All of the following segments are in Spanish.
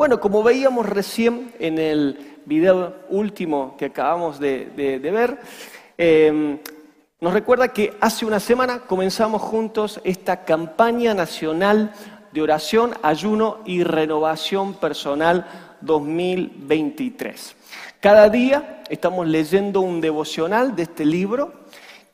Bueno, como veíamos recién en el video último que acabamos de, ver, em, nos recuerda que hace una semana comenzamos juntos esta campaña nacional de oración, ayuno y renovación personal 2023. Cada día estamos leyendo un devocional de este libro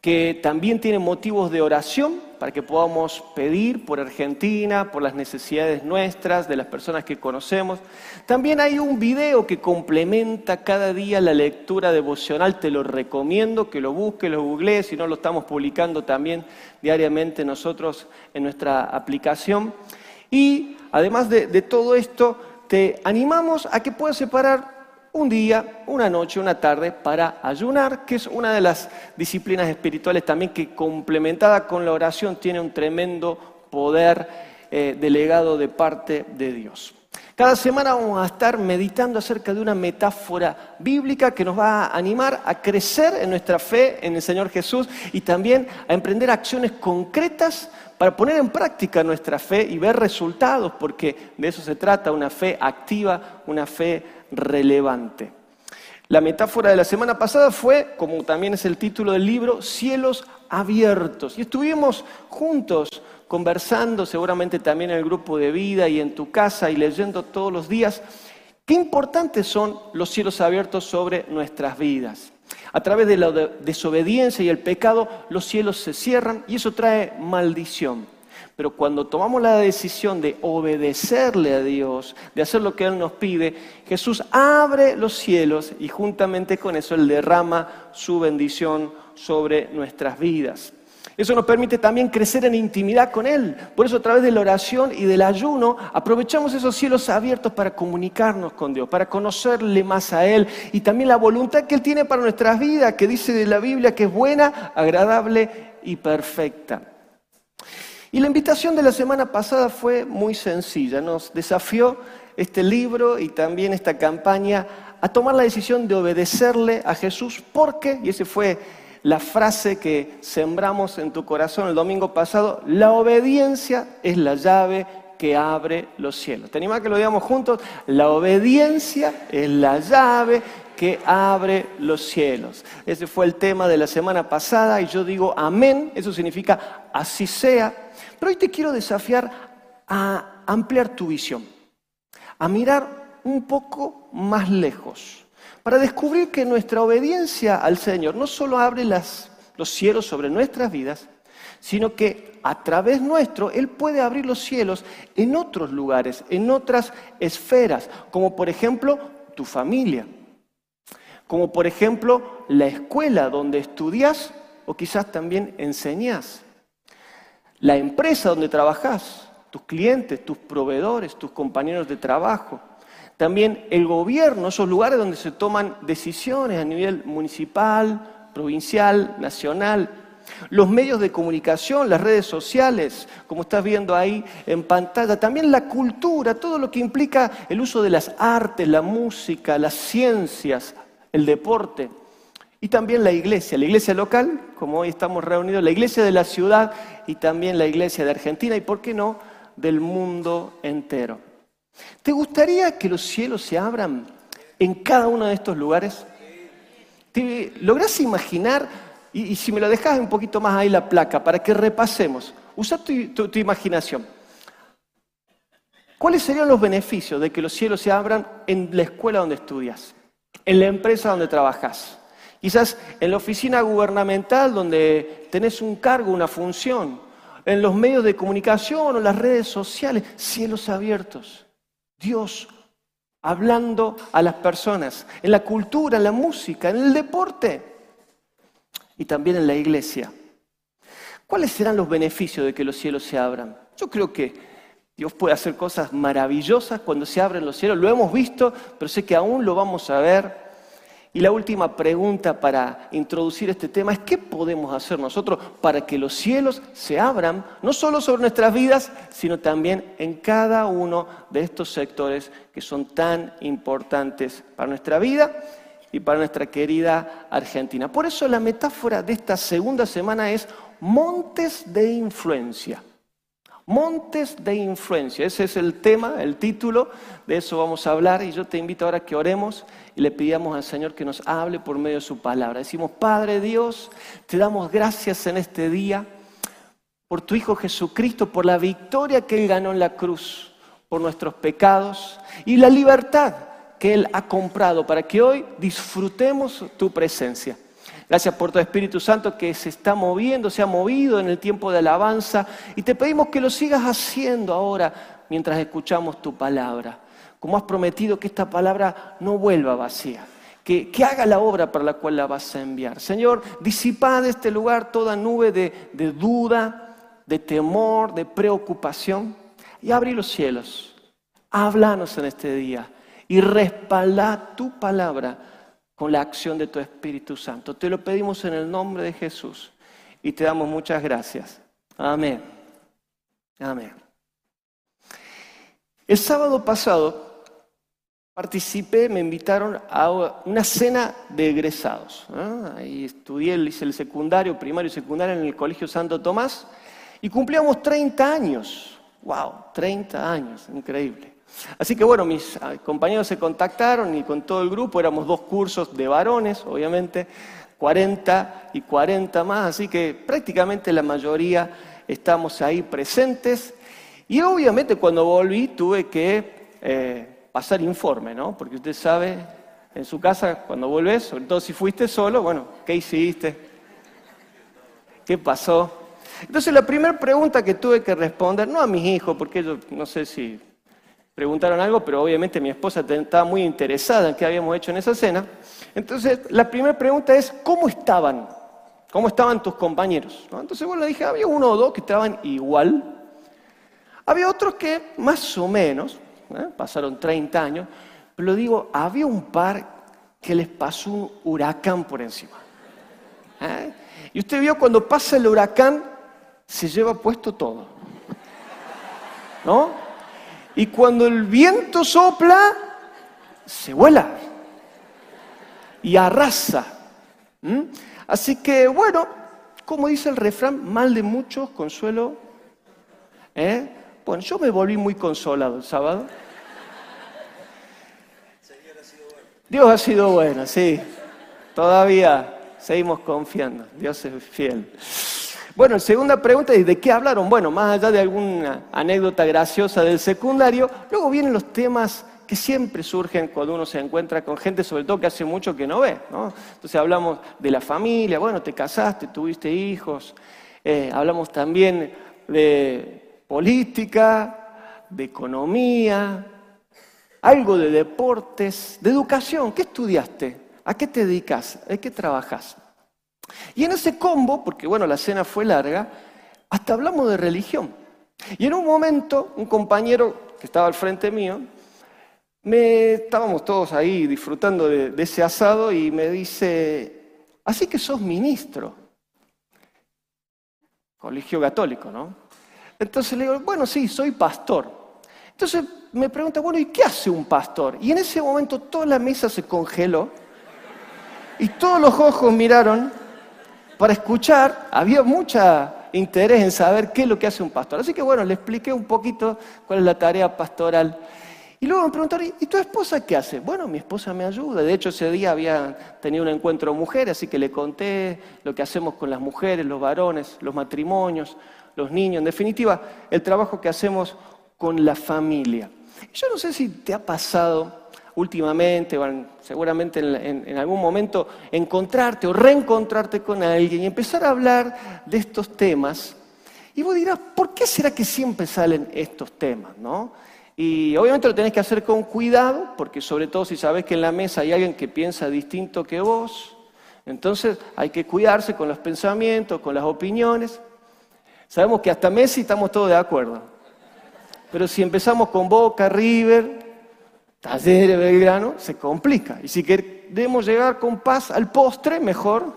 que también tiene motivos de oración para que podamos pedir por Argentina, por las necesidades nuestras, de las personas que conocemos. También hay un video que complementa cada día la lectura devocional, te lo recomiendo que lo busques, lo googlees, si no lo estamos publicando también diariamente nosotros en nuestra aplicación. Y además de, de todo esto, te animamos a que puedas separar un día, una noche, una tarde para ayunar, que es una de las disciplinas espirituales también que complementada con la oración tiene un tremendo poder eh, delegado de parte de Dios. Cada semana vamos a estar meditando acerca de una metáfora bíblica que nos va a animar a crecer en nuestra fe en el Señor Jesús y también a emprender acciones concretas para poner en práctica nuestra fe y ver resultados, porque de eso se trata, una fe activa, una fe relevante. La metáfora de la semana pasada fue, como también es el título del libro, cielos abiertos. Y estuvimos juntos conversando, seguramente también en el grupo de vida y en tu casa y leyendo todos los días, qué importantes son los cielos abiertos sobre nuestras vidas. A través de la desobediencia y el pecado, los cielos se cierran y eso trae maldición. Pero cuando tomamos la decisión de obedecerle a Dios, de hacer lo que Él nos pide, Jesús abre los cielos y juntamente con eso Él derrama su bendición sobre nuestras vidas. Eso nos permite también crecer en intimidad con Él. Por eso a través de la oración y del ayuno aprovechamos esos cielos abiertos para comunicarnos con Dios, para conocerle más a Él y también la voluntad que Él tiene para nuestras vidas, que dice de la Biblia que es buena, agradable y perfecta. Y la invitación de la semana pasada fue muy sencilla. Nos desafió este libro y también esta campaña a tomar la decisión de obedecerle a Jesús porque, y ese fue la frase que sembramos en tu corazón el domingo pasado, la obediencia es la llave que abre los cielos. ¿Te animas que lo digamos juntos? La obediencia es la llave que abre los cielos. Ese fue el tema de la semana pasada y yo digo amén, eso significa así sea. Pero hoy te quiero desafiar a ampliar tu visión, a mirar un poco más lejos para descubrir que nuestra obediencia al Señor no solo abre los cielos sobre nuestras vidas, sino que a través nuestro Él puede abrir los cielos en otros lugares, en otras esferas, como por ejemplo tu familia, como por ejemplo la escuela donde estudias o quizás también enseñas, la empresa donde trabajas, tus clientes, tus proveedores, tus compañeros de trabajo también el gobierno, esos lugares donde se toman decisiones a nivel municipal, provincial, nacional. Los medios de comunicación, las redes sociales, como estás viendo ahí en pantalla. También la cultura, todo lo que implica el uso de las artes, la música, las ciencias, el deporte. Y también la iglesia, la iglesia local, como hoy estamos reunidos, la iglesia de la ciudad y también la iglesia de Argentina y, ¿por qué no?, del mundo entero. ¿Te gustaría que los cielos se abran en cada uno de estos lugares? ¿Te lográs imaginar? Y, si me lo dejas un poquito más ahí la placa, para que repasemos. Usa tu imaginación. ¿Cuáles serían los beneficios de que los cielos se abran en la escuela donde estudias? En la empresa donde trabajas? Quizás en la oficina gubernamental donde tenés un cargo, una función. En los medios de comunicación o las redes sociales. Cielos abiertos. Dios hablando a las personas, en la cultura, en la música, en el deporte y también en la iglesia. ¿Cuáles serán los beneficios de que los cielos se abran? Yo creo que Dios puede hacer cosas maravillosas cuando se abren los cielos. Lo hemos visto, pero sé que aún lo vamos a ver y la última pregunta para introducir este tema es ¿qué podemos hacer nosotros para que los cielos se abran, no solo sobre nuestras vidas, sino también en cada uno de estos sectores que son tan importantes para nuestra vida y para nuestra querida Argentina? Por eso la metáfora de esta segunda semana es montes de influencia. Montes de influencia, ese es el tema, el título, de eso vamos a hablar y yo te invito ahora a que oremos y le pidamos al Señor que nos hable por medio de su palabra. Decimos, Padre Dios, te damos gracias en este día por tu Hijo Jesucristo, por la victoria que Él ganó en la cruz, por nuestros pecados y la libertad que Él ha comprado para que hoy disfrutemos tu presencia. Gracias por tu Espíritu Santo que se está moviendo, se ha movido en el tiempo de alabanza y te pedimos que lo sigas haciendo ahora mientras escuchamos tu palabra. Como has prometido que esta palabra no vuelva vacía, que, haga la obra para la cual la vas a enviar. Señor, disipa de este lugar toda nube de, de duda, de temor, de preocupación y abrí los cielos. Háblanos en este día y respalda tu palabra con la acción de tu Espíritu Santo. Te lo pedimos en el nombre de Jesús y te damos muchas gracias. Amén. Amén. El sábado pasado participé, me invitaron a una cena de egresados. Ahí estudié, hice el secundario, primario y secundario en el Colegio Santo Tomás y cumplíamos 30 años. ¡Wow! 30 años, increíble. Así que bueno, mis ah, compañeros se contactaron y con todo el grupo éramos dos cursos de varones, obviamente, 40 y 40 más, así que prácticamente la mayoría estamos ahí presentes. Y obviamente cuando volví tuve que eh, pasar informe, ¿no? Porque usted sabe, en su casa cuando vuelves, sobre todo si fuiste solo, bueno, ¿qué hiciste? ¿Qué pasó? Entonces la primera pregunta que tuve que responder, no a mis hijos, porque ellos no sé si preguntaron algo, pero obviamente mi esposa estaba muy interesada en qué habíamos hecho en esa cena. Entonces, la primera pregunta es, ¿cómo estaban? ¿Cómo estaban tus compañeros? Entonces, bueno, le dije, había uno o dos que estaban igual. Había otros que más o menos, ¿eh? pasaron 30 años, pero digo, había un par que les pasó un huracán por encima. ¿eh? Y usted vio cuando pasa el huracán, se lleva puesto todo. ¿No? Y cuando el viento sopla, se vuela y arrasa. Así que, bueno, como dice el refrán, mal de muchos, consuelo. ¿eh? Bueno, yo me volví muy consolado el sábado. Dios ha sido bueno, sí. Todavía seguimos confiando. Dios es fiel. Bueno, segunda pregunta es ¿de qué hablaron? Bueno, más allá de alguna anécdota graciosa del secundario, luego vienen los temas que siempre surgen cuando uno se encuentra con gente, sobre todo que hace mucho que no ve. ¿no? Entonces hablamos de la familia, bueno, te casaste, tuviste hijos, eh, hablamos también de política, de economía, algo de deportes, de educación. ¿Qué estudiaste? ¿A qué te dedicas? ¿A qué trabajas? Y en ese combo, porque bueno, la cena fue larga, hasta hablamos de religión. Y en un momento, un compañero que estaba al frente mío, me, estábamos todos ahí disfrutando de, de ese asado y me dice, así que sos ministro. Colegio católico, ¿no? Entonces le digo, bueno, sí, soy pastor. Entonces me pregunta, bueno, ¿y qué hace un pastor? Y en ese momento toda la mesa se congeló y todos los ojos miraron para escuchar, había mucho interés en saber qué es lo que hace un pastor. Así que bueno, le expliqué un poquito cuál es la tarea pastoral. Y luego me preguntaron, ¿y tu esposa qué hace? Bueno, mi esposa me ayuda. De hecho, ese día había tenido un encuentro de mujeres, así que le conté lo que hacemos con las mujeres, los varones, los matrimonios, los niños. En definitiva, el trabajo que hacemos con la familia. Yo no sé si te ha pasado últimamente, seguramente en, algún momento, encontrarte o reencontrarte con alguien y empezar a hablar de estos temas. Y vos dirás, ¿por qué será que siempre salen estos temas? ¿no? Y obviamente lo tenés que hacer con cuidado, porque sobre todo si sabes que en la mesa hay alguien que piensa distinto que vos, entonces hay que cuidarse con los pensamientos, con las opiniones. Sabemos que hasta Messi estamos todos de acuerdo. Pero si empezamos con Boca, River, Talleres Belgrano, se complica. Y si queremos llegar con paz al postre, mejor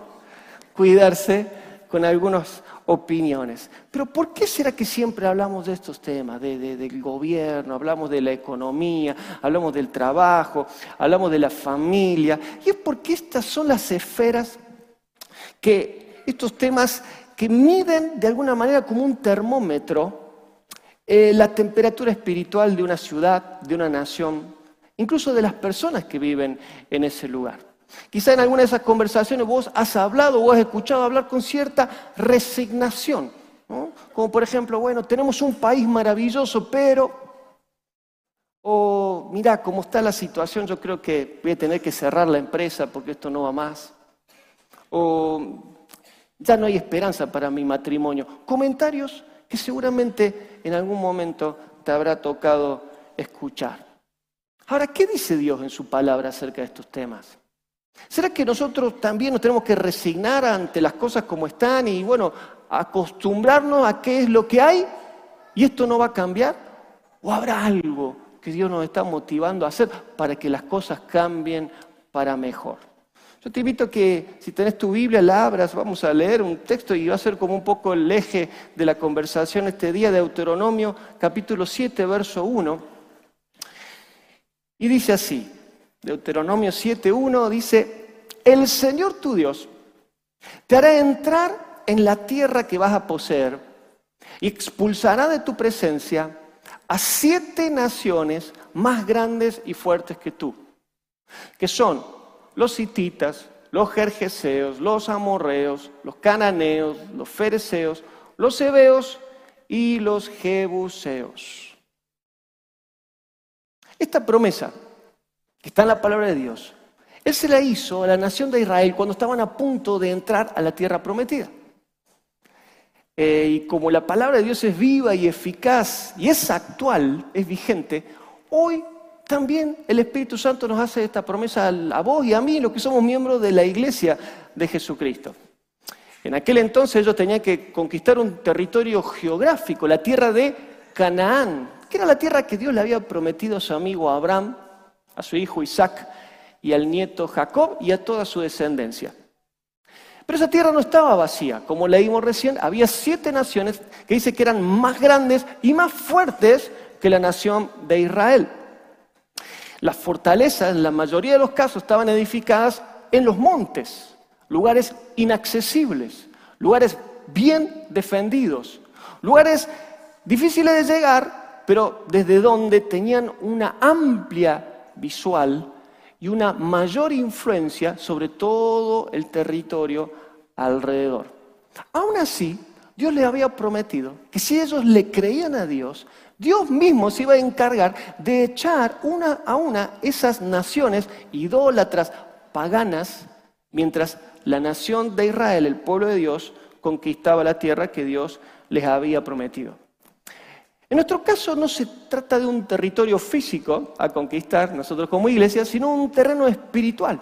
cuidarse con algunas opiniones. Pero ¿por qué será que siempre hablamos de estos temas, del gobierno, hablamos de la economía, hablamos del trabajo, hablamos de la familia? Y es porque estas son las esferas que, estos temas que miden de alguna manera como un termómetro eh, la temperatura espiritual de una ciudad, de una nación, incluso de las personas que viven en ese lugar. Quizá en alguna de esas conversaciones vos has hablado o has escuchado hablar con cierta resignación. Como por ejemplo, bueno, tenemos un país maravilloso, pero... O mira, cómo está la situación, yo creo que voy a tener que cerrar la empresa porque esto no va más. O ya no hay esperanza para mi matrimonio. Comentarios que seguramente en algún momento te habrá tocado escuchar. Ahora, ¿qué dice Dios en su palabra acerca de estos temas? ¿Será que nosotros también nos tenemos que resignar ante las cosas como están y, bueno, acostumbrarnos a qué es lo que hay y esto no va a cambiar? ¿O habrá algo que Dios nos está motivando a hacer para que las cosas cambien para mejor? Yo te invito a que si tenés tu Biblia, la abras, vamos a leer un texto y va a ser como un poco el eje de la conversación este día, de Deuteronomio capítulo 7, verso 1. Y dice así, Deuteronomio 7.1 dice, el Señor tu Dios te hará entrar en la tierra que vas a poseer y expulsará de tu presencia a siete naciones más grandes y fuertes que tú, que son los hititas, los jerjeseos, los amorreos, los cananeos, los fereceos, los hebeos y los jebuseos. Esta promesa, que está en la palabra de Dios, Él se la hizo a la nación de Israel cuando estaban a punto de entrar a la tierra prometida. Eh, y como la palabra de Dios es viva y eficaz y es actual, es vigente, hoy también el Espíritu Santo nos hace esta promesa a vos y a mí, los que somos miembros de la iglesia de Jesucristo. En aquel entonces ellos tenían que conquistar un territorio geográfico, la tierra de Canaán, que era la tierra que Dios le había prometido a su amigo Abraham, a su hijo Isaac y al nieto Jacob y a toda su descendencia. Pero esa tierra no estaba vacía, como leímos recién, había siete naciones que dice que eran más grandes y más fuertes que la nación de Israel. Las fortalezas, en la mayoría de los casos, estaban edificadas en los montes, lugares inaccesibles, lugares bien defendidos, lugares difíciles de llegar, pero desde donde tenían una amplia visual y una mayor influencia sobre todo el territorio alrededor. Aún así, Dios les había prometido que si ellos le creían a Dios, Dios mismo se iba a encargar de echar una a una esas naciones idólatras, paganas, mientras la nación de Israel, el pueblo de Dios, conquistaba la tierra que Dios les había prometido. En nuestro caso no se trata de un territorio físico a conquistar nosotros como iglesia, sino un terreno espiritual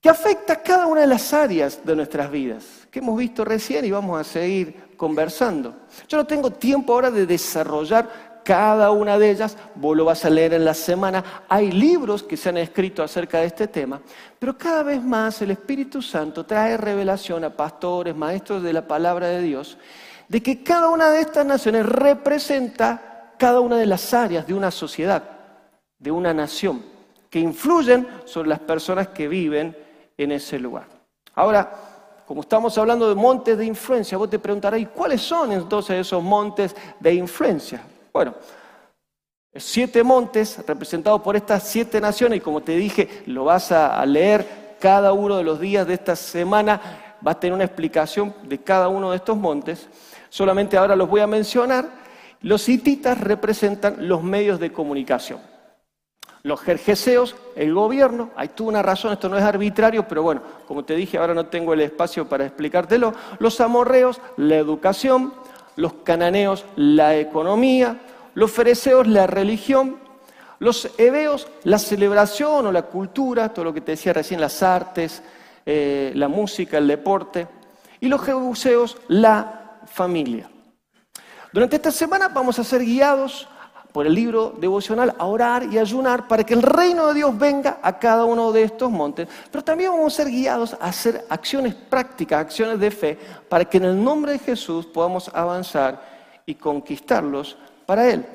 que afecta cada una de las áreas de nuestras vidas, que hemos visto recién y vamos a seguir conversando. Yo no tengo tiempo ahora de desarrollar cada una de ellas, vos lo vas a leer en la semana, hay libros que se han escrito acerca de este tema, pero cada vez más el Espíritu Santo trae revelación a pastores, maestros de la palabra de Dios, de que cada una de estas naciones representa cada una de las áreas de una sociedad, de una nación, que influyen sobre las personas que viven en ese lugar. Ahora, como estamos hablando de montes de influencia, vos te preguntarás, ¿y cuáles son entonces esos montes de influencia? Bueno, siete montes representados por estas siete naciones, y como te dije, lo vas a leer cada uno de los días de esta semana, vas a tener una explicación de cada uno de estos montes solamente ahora los voy a mencionar, los hititas representan los medios de comunicación. Los jerjeseos, el gobierno, hay tuvo una razón, esto no es arbitrario, pero bueno, como te dije, ahora no tengo el espacio para explicártelo. Los amorreos, la educación, los cananeos, la economía, los fereceos, la religión, los hebeos, la celebración o la cultura, todo lo que te decía recién, las artes, eh, la música, el deporte, y los jebuseos, la familia. Durante esta semana vamos a ser guiados por el libro devocional a orar y ayunar para que el reino de Dios venga a cada uno de estos montes, pero también vamos a ser guiados a hacer acciones prácticas, acciones de fe, para que en el nombre de Jesús podamos avanzar y conquistarlos para Él.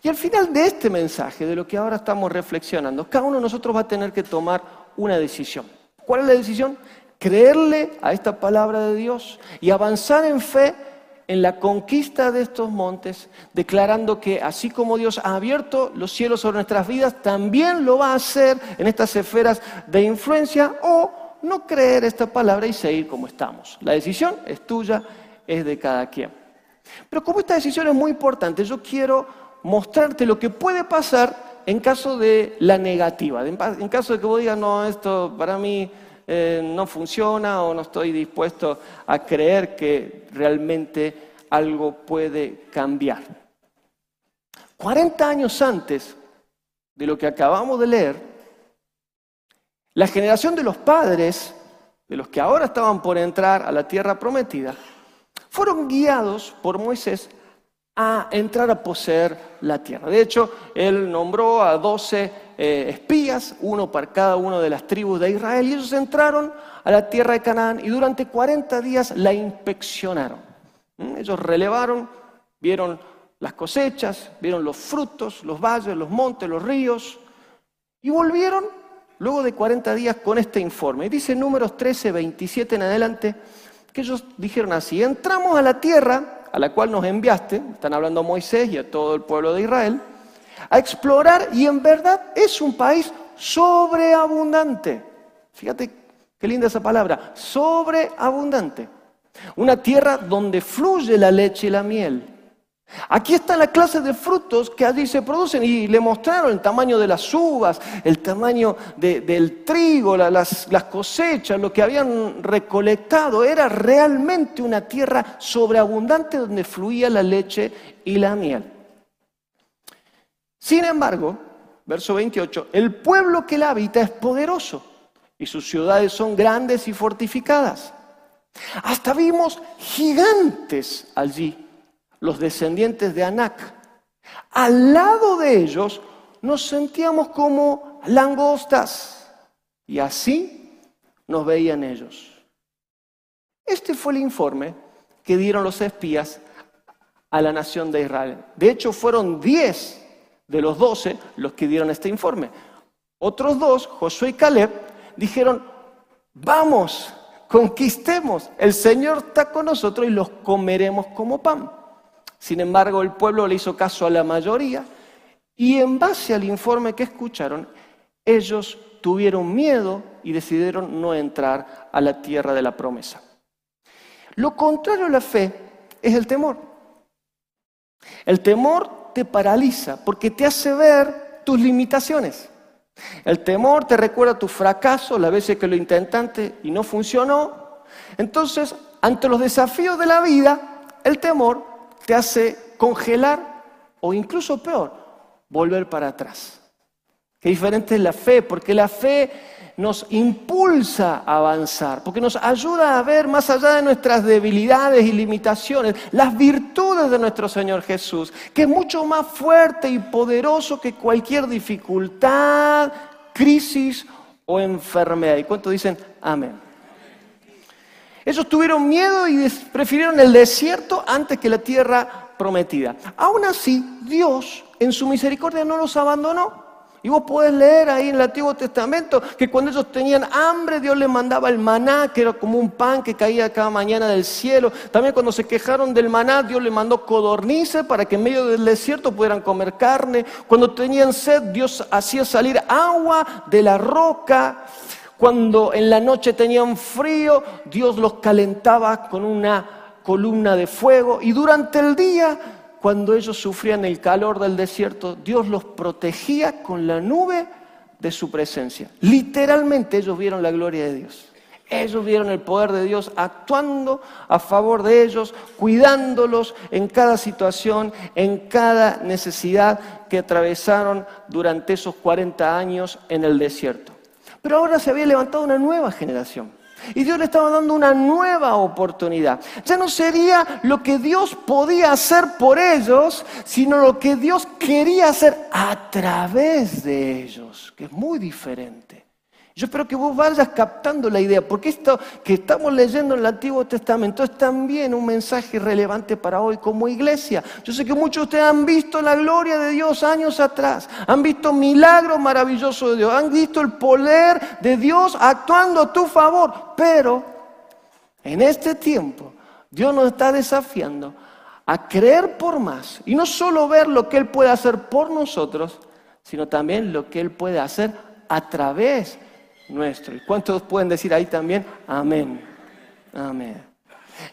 Y al final de este mensaje, de lo que ahora estamos reflexionando, cada uno de nosotros va a tener que tomar una decisión. ¿Cuál es la decisión? Creerle a esta palabra de Dios y avanzar en fe en la conquista de estos montes, declarando que así como Dios ha abierto los cielos sobre nuestras vidas, también lo va a hacer en estas esferas de influencia o no creer esta palabra y seguir como estamos. La decisión es tuya, es de cada quien. Pero como esta decisión es muy importante, yo quiero mostrarte lo que puede pasar en caso de la negativa, en caso de que vos digas, no, esto para mí eh, no funciona o no estoy dispuesto a creer que realmente algo puede cambiar. 40 años antes de lo que acabamos de leer, la generación de los padres, de los que ahora estaban por entrar a la tierra prometida, fueron guiados por Moisés a entrar a poseer la tierra. De hecho, él nombró a 12 eh, espías, uno para cada una de las tribus de Israel, y ellos entraron a la tierra de Canaán y durante 40 días la inspeccionaron. ¿Mm? Ellos relevaron, vieron las cosechas, vieron los frutos, los valles, los montes, los ríos, y volvieron luego de 40 días con este informe. Y dice números 13, 27 en adelante, que ellos dijeron así, entramos a la tierra a la cual nos enviaste, están hablando a Moisés y a todo el pueblo de Israel, a explorar y en verdad es un país sobreabundante. Fíjate qué linda esa palabra, sobreabundante. Una tierra donde fluye la leche y la miel. Aquí está la clase de frutos que allí se producen y le mostraron el tamaño de las uvas, el tamaño del trigo, las, cosechas, lo que habían recolectado. Era realmente una tierra sobreabundante donde fluía la leche y la miel. Sin embargo, verso 28, el pueblo que la habita es poderoso y sus ciudades son grandes y fortificadas. Hasta vimos gigantes allí, los descendientes de Anac. Al lado de ellos nos sentíamos como langostas y así nos veían ellos. Este fue el informe que dieron los espías a la nación de Israel. De hecho, fueron diez de los doce los que dieron este informe. Otros dos, Josué y Caleb, dijeron, vamos, conquistemos, el Señor está con nosotros y los comeremos como pan. Sin embargo, el pueblo le hizo caso a la mayoría y en base al informe que escucharon, ellos tuvieron miedo y decidieron no entrar a la tierra de la promesa. Lo contrario a la fe es el temor. El temor te paraliza porque te hace ver tus limitaciones. El temor te recuerda tu fracaso, las veces que lo intentaste y no funcionó. Entonces, ante los desafíos de la vida, el temor te hace congelar o incluso peor, volver para atrás. Qué diferente es la fe, porque la fe nos impulsa a avanzar, porque nos ayuda a ver más allá de nuestras debilidades y limitaciones, las virtudes de nuestro Señor Jesús, que es mucho más fuerte y poderoso que cualquier dificultad, crisis o enfermedad. ¿Y cuánto dicen amén? Ellos tuvieron miedo y prefirieron el desierto antes que la tierra prometida. Aún así, Dios en su misericordia no los abandonó. Y vos podés leer ahí en el Antiguo Testamento que cuando ellos tenían hambre, Dios les mandaba el maná, que era como un pan que caía cada mañana del cielo. También cuando se quejaron del maná, Dios les mandó codornices para que en medio del desierto pudieran comer carne. Cuando tenían sed, Dios hacía salir agua de la roca. Cuando en la noche tenían frío, Dios los calentaba con una columna de fuego. Y durante el día cuando ellos sufrían el calor del desierto, Dios los protegía con la nube de su presencia. Literalmente ellos vieron la gloria de Dios. Ellos vieron el poder de Dios actuando a favor de ellos, cuidándolos en cada situación, en cada necesidad que atravesaron durante esos 40 años en el desierto. Pero ahora se había levantado una nueva generación y Dios le estaba dando una nueva oportunidad. Ya no sería lo que Dios podía hacer por ellos, sino lo que Dios quería hacer a través de ellos, que es muy diferente. Yo espero que vos vayas captando la idea, porque esto que estamos leyendo en el Antiguo Testamento es también un mensaje relevante para hoy como iglesia. Yo sé que muchos de ustedes han visto la gloria de Dios años atrás, han visto milagros maravillosos de Dios, han visto el poder de Dios actuando a tu favor, pero en este tiempo Dios nos está desafiando a creer por más y no solo ver lo que Él puede hacer por nosotros, sino también lo que Él puede hacer a través nuestro. ¿Y cuántos pueden decir ahí también? Amén. Amén.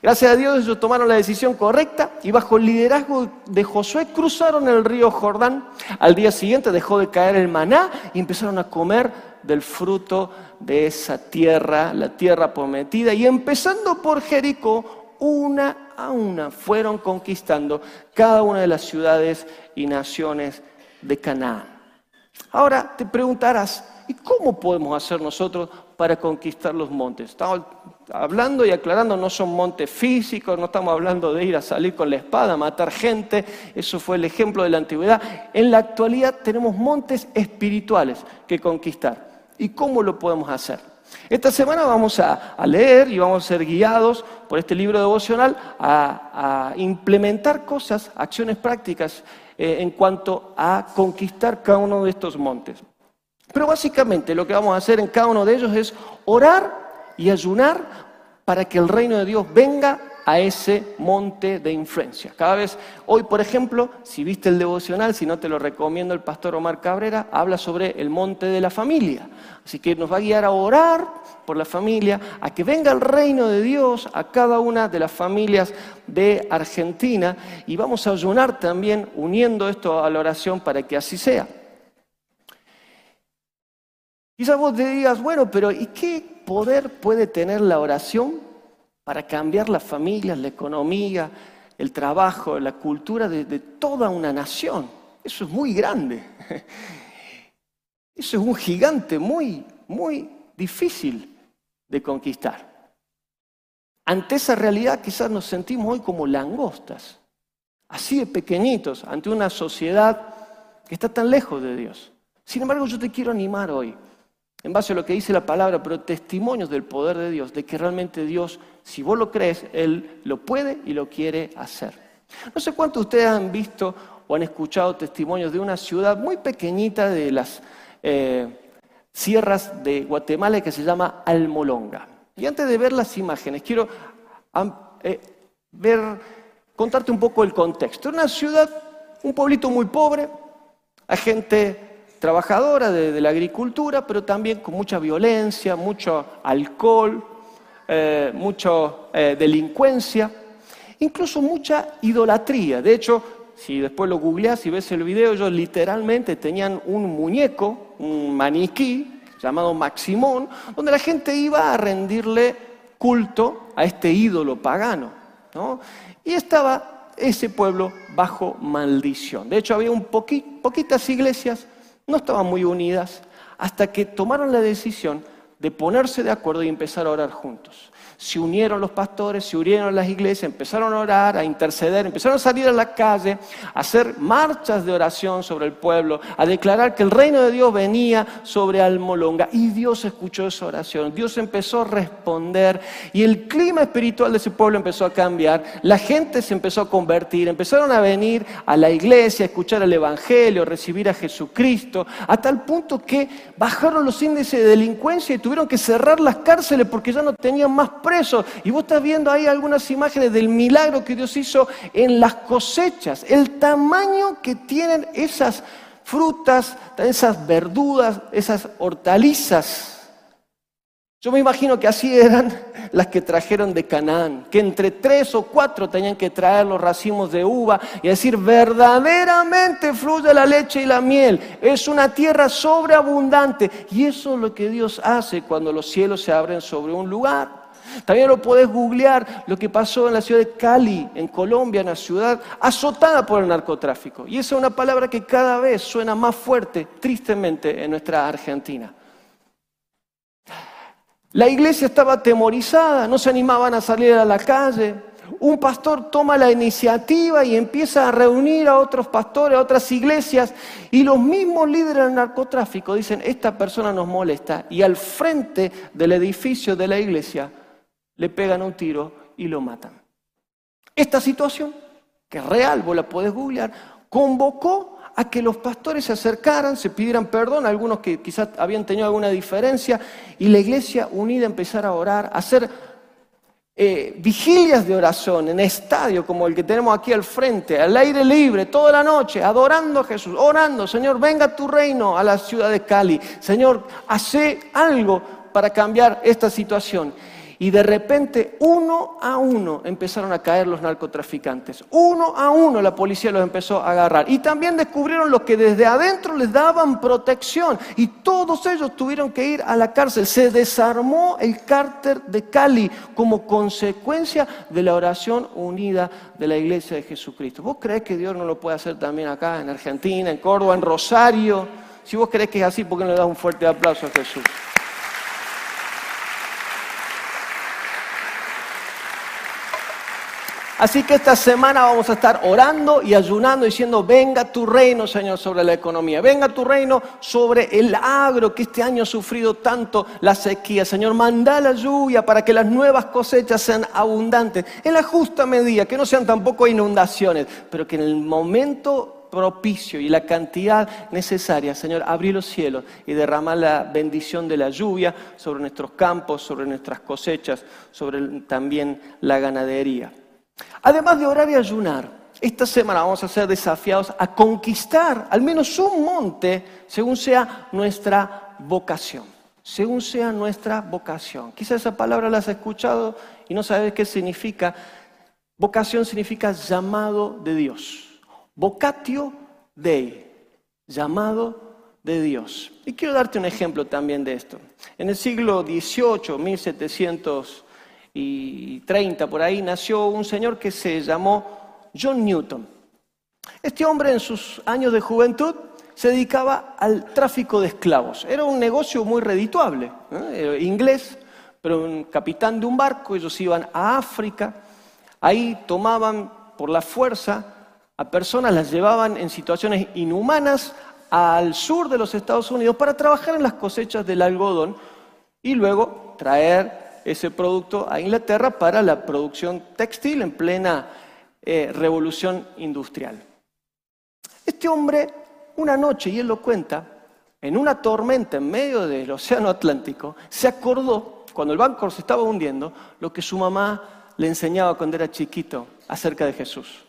Gracias a Dios ellos tomaron la decisión correcta y bajo el liderazgo de Josué cruzaron el río Jordán. Al día siguiente dejó de caer el maná y empezaron a comer del fruto de esa tierra, la tierra prometida. Y empezando por Jericó, una a una fueron conquistando cada una de las ciudades y naciones de Canaán. Ahora te preguntarás, ¿y cómo podemos hacer nosotros para conquistar los montes? Estamos hablando y aclarando, no son montes físicos, no estamos hablando de ir a salir con la espada, matar gente, eso fue el ejemplo de la antigüedad. En la actualidad tenemos montes espirituales que conquistar. ¿Y cómo lo podemos hacer? Esta semana vamos a, leer y vamos a ser guiados por este libro devocional a, implementar cosas, acciones prácticas eh, en cuanto a conquistar cada uno de estos montes. Pero básicamente lo que vamos a hacer en cada uno de ellos es orar y ayunar para que el reino de Dios venga a ese monte de influencia. Cada vez, hoy por ejemplo, si viste el devocional, si no te lo recomiendo, el pastor Omar Cabrera habla sobre el monte de la familia. Así que nos va a guiar a orar por la familia, a que venga el reino de Dios a cada una de las familias de Argentina y vamos a ayunar también uniendo esto a la oración para que así sea. Quizás vos te digas, bueno, pero ¿y qué poder puede tener la oración para cambiar las familias, la economía, el trabajo, la cultura de, toda una nación? Eso es muy grande. Eso es un gigante muy, muy difícil de conquistar. Ante esa realidad quizás nos sentimos hoy como langostas, así de pequeñitos, ante una sociedad que está tan lejos de Dios. Sin embargo, yo te quiero animar hoy, en base a lo que dice la palabra, pero testimonios del poder de Dios, de que realmente Dios, si vos lo crees, Él lo puede y lo quiere hacer. No sé cuántos de ustedes han visto o han escuchado testimonios de una ciudad muy pequeñita de las eh, sierras de Guatemala que se llama Almolonga. Y antes de ver las imágenes, quiero eh, ver, contarte un poco el contexto. Una ciudad, un pueblito muy pobre, a gente trabajadora de, la agricultura, pero también con mucha violencia, mucho alcohol, eh, mucha delincuencia, incluso mucha idolatría. De hecho, si después lo googleás y ves el video, ellos literalmente tenían un muñeco, un maniquí llamado Maximón, donde la gente iba a rendirle culto a este ídolo pagano. Y estaba ese pueblo bajo maldición. De hecho, había un poquitas iglesias, no estaban muy unidas, hasta que tomaron la decisión de ponerse de acuerdo y empezar a orar juntos se unieron los pastores, se unieron las iglesias, empezaron a orar, a interceder, empezaron a salir a la calle, a hacer marchas de oración sobre el pueblo, a declarar que el reino de Dios venía sobre Almolonga. Y Dios escuchó esa oración, Dios empezó a responder y el clima espiritual de ese pueblo empezó a cambiar, la gente se empezó a convertir, empezaron a venir a la iglesia, a escuchar el Evangelio, a recibir a Jesucristo, a tal punto que bajaron los índices de delincuencia y tuvieron que cerrar las cárceles porque ya no tenían más y vos estás viendo ahí algunas imágenes del milagro que Dios hizo en las cosechas, el tamaño que tienen esas frutas, esas verduras, esas hortalizas. Yo me imagino que así eran las que trajeron de Canaán, que entre tres o cuatro tenían que traer los racimos de uva y decir, verdaderamente fluye la leche y la miel, es una tierra sobreabundante. Y eso es lo que Dios hace cuando los cielos se abren sobre un lugar. También lo podés googlear lo que pasó en la ciudad de Cali, en Colombia, una ciudad azotada por el narcotráfico. Y esa es una palabra que cada vez suena más fuerte, tristemente, en nuestra Argentina. La iglesia estaba atemorizada, no se animaban a salir a la calle. Un pastor toma la iniciativa y empieza a reunir a otros pastores, a otras iglesias, y los mismos líderes del narcotráfico dicen, esta persona nos molesta, y al frente del edificio de la iglesia le pegan un tiro y lo matan. Esta situación, que es real, vos la podés googlear, convocó a que los pastores se acercaran, se pidieran perdón, algunos que quizás habían tenido alguna diferencia, y la iglesia unida empezara a orar, a hacer eh, vigilias de oración en estadio como el que tenemos aquí al frente, al aire libre, toda la noche, adorando a Jesús, orando, Señor, venga tu reino a la ciudad de Cali, Señor, hace algo para cambiar esta situación. Y de repente, uno a uno, empezaron a caer los narcotraficantes. Uno a uno la policía los empezó a agarrar. Y también descubrieron los que desde adentro les daban protección. Y todos ellos tuvieron que ir a la cárcel. Se desarmó el cárter de Cali como consecuencia de la oración unida de la iglesia de Jesucristo. ¿Vos crees que Dios no lo puede hacer también acá, en Argentina, en Córdoba, en Rosario? Si vos crees que es así, ¿por qué no le das un fuerte aplauso a Jesús? Así que esta semana vamos a estar orando y ayunando diciendo, venga tu reino, Señor, sobre la economía, venga tu reino sobre el agro que este año ha sufrido tanto la sequía. Señor, manda la lluvia para que las nuevas cosechas sean abundantes, en la justa medida, que no sean tampoco inundaciones, pero que en el momento propicio y la cantidad necesaria, Señor, abrí los cielos y derrama la bendición de la lluvia sobre nuestros campos, sobre nuestras cosechas, sobre también la ganadería. Además de orar y ayunar, esta semana vamos a ser desafiados a conquistar al menos un monte según sea nuestra vocación. Según sea nuestra vocación. Quizás esa palabra la has escuchado y no sabes qué significa. Vocación significa llamado de Dios. Vocatio Dei, llamado de Dios. Y quiero darte un ejemplo también de esto. En el siglo XVIII, 1700 y 30 por ahí, nació un señor que se llamó John Newton. Este hombre en sus años de juventud se dedicaba al tráfico de esclavos. Era un negocio muy redituable, inglés, pero un capitán de un barco, ellos iban a África, ahí tomaban por la fuerza a personas, las llevaban en situaciones inhumanas al sur de los Estados Unidos para trabajar en las cosechas del algodón y luego traer ese producto a Inglaterra para la producción textil en plena eh, revolución industrial. Este hombre, una noche, y él lo cuenta, en una tormenta en medio del Océano Atlántico, se acordó, cuando el banco se estaba hundiendo, lo que su mamá le enseñaba cuando era chiquito acerca de Jesús.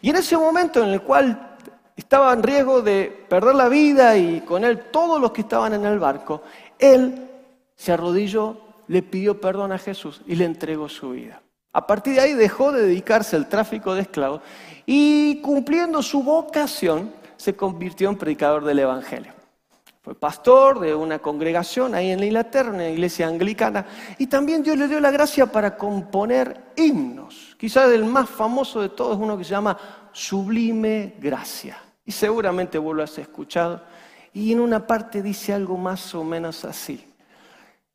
Y en ese momento en el cual estaba en riesgo de perder la vida y con él todos los que estaban en el barco, él se arrodilló le pidió perdón a Jesús y le entregó su vida. A partir de ahí dejó de dedicarse al tráfico de esclavos y cumpliendo su vocación se convirtió en predicador del Evangelio. Fue pastor de una congregación ahí en Inglaterra, en la iglesia anglicana, y también Dios le dio la gracia para componer himnos. Quizás el más famoso de todos es uno que se llama Sublime Gracia. Y seguramente vos lo has escuchado. Y en una parte dice algo más o menos así.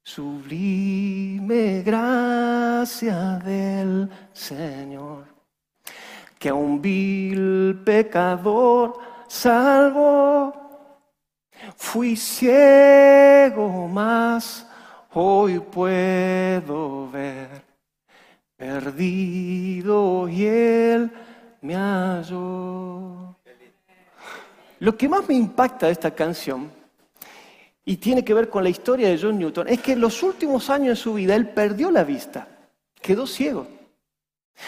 Sublime gracia del Señor, que a un vil pecador salvó. Fui ciego, mas hoy puedo ver. Perdido y él me halló. Lo que más me impacta de esta canción y tiene que ver con la historia de John Newton, es que en los últimos años de su vida él perdió la vista, quedó ciego.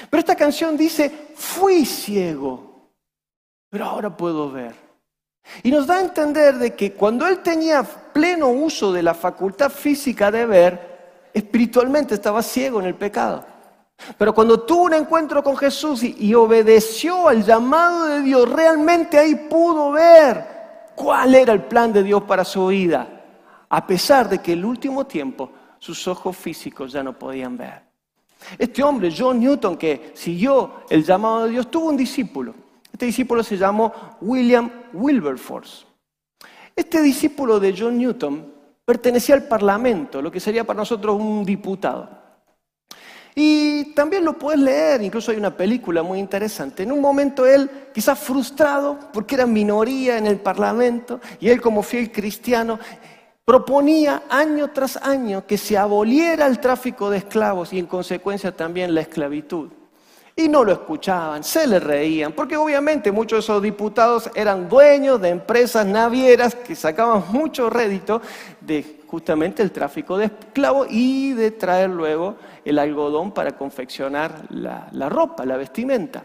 Pero esta canción dice, fui ciego, pero ahora puedo ver. Y nos da a entender de que cuando él tenía pleno uso de la facultad física de ver, espiritualmente estaba ciego en el pecado. Pero cuando tuvo un encuentro con Jesús y, obedeció al llamado de Dios, realmente ahí pudo ver cuál era el plan de Dios para su vida, a pesar de que el último tiempo sus ojos físicos ya no podían ver. Este hombre, John Newton, que siguió el llamado de Dios, tuvo un discípulo. Este discípulo se llamó William Wilberforce. Este discípulo de John Newton pertenecía al Parlamento, lo que sería para nosotros un diputado. Y también lo puedes leer, incluso hay una película muy interesante. En un momento él, quizás frustrado, porque era minoría en el Parlamento, y él como fiel cristiano, proponía año tras año que se aboliera el tráfico de esclavos y en consecuencia también la esclavitud. Y no lo escuchaban, se le reían, porque obviamente muchos de esos diputados eran dueños de empresas navieras que sacaban mucho rédito de justamente el tráfico de esclavos y de traer luego el algodón para confeccionar la, ropa, la vestimenta.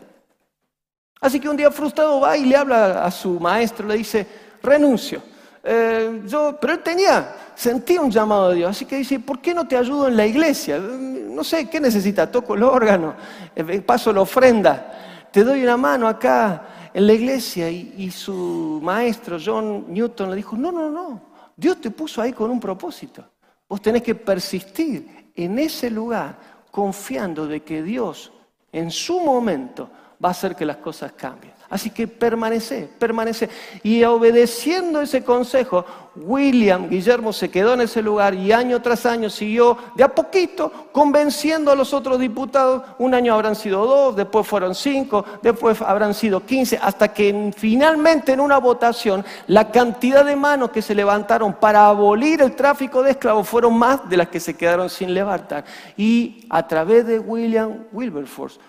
Así que un día frustrado va y le habla a su maestro, le dice, renuncio. Eh, yo, pero él tenía, sentía un llamado de Dios, así que dice, ¿por qué no te ayudo en la iglesia? No sé, ¿qué necesita? Toco el órgano, eh, paso la ofrenda, te doy una mano acá en la iglesia. Y, y su maestro, John Newton, le dijo, no, no, no, Dios te puso ahí con un propósito. Vos tenés que persistir en ese lugar, confiando de que Dios en su momento va a hacer que las cosas cambien. Así que permanece, permanece. Y obedeciendo ese consejo, William Guillermo se quedó en ese lugar y año tras año siguió de a poquito convenciendo a los otros diputados. Un año habrán sido dos, después fueron cinco, después habrán sido quince, hasta que finalmente en una votación la cantidad de manos que se levantaron para abolir el tráfico de esclavos fueron más de las que se quedaron sin levantar. Y a través de William Wilberforce,